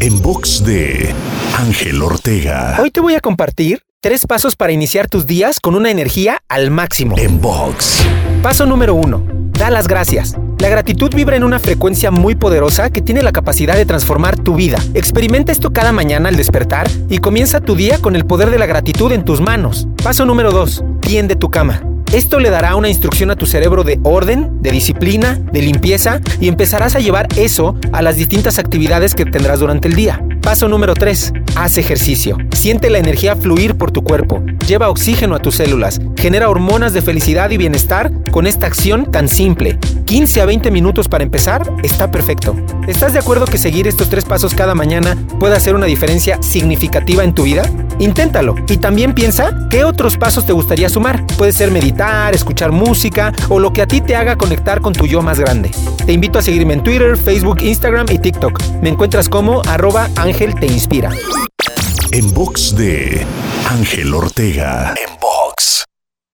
En box de Ángel Ortega. Hoy te voy a compartir tres pasos para iniciar tus días con una energía al máximo. En box. Paso número uno. Da las gracias. La gratitud vibra en una frecuencia muy poderosa que tiene la capacidad de transformar tu vida. Experimenta esto cada mañana al despertar y comienza tu día con el poder de la gratitud en tus manos. Paso número 2. Tiende tu cama. Esto le dará una instrucción a tu cerebro de orden, de disciplina, de limpieza y empezarás a llevar eso a las distintas actividades que tendrás durante el día. Paso número 3. Haz ejercicio. Siente la energía fluir por tu cuerpo. Lleva oxígeno a tus células. Genera hormonas de felicidad y bienestar con esta acción tan simple. 15 a 20 minutos para empezar está perfecto. ¿Estás de acuerdo que seguir estos tres pasos cada mañana puede hacer una diferencia significativa en tu vida? Inténtalo y también piensa qué otros pasos te gustaría sumar. Puede ser meditar, escuchar música o lo que a ti te haga conectar con tu yo más grande. Te invito a seguirme en Twitter, Facebook, Instagram y TikTok. Me encuentras como arroba Ángel Te Inspira. En box de Ángel Ortega. En box.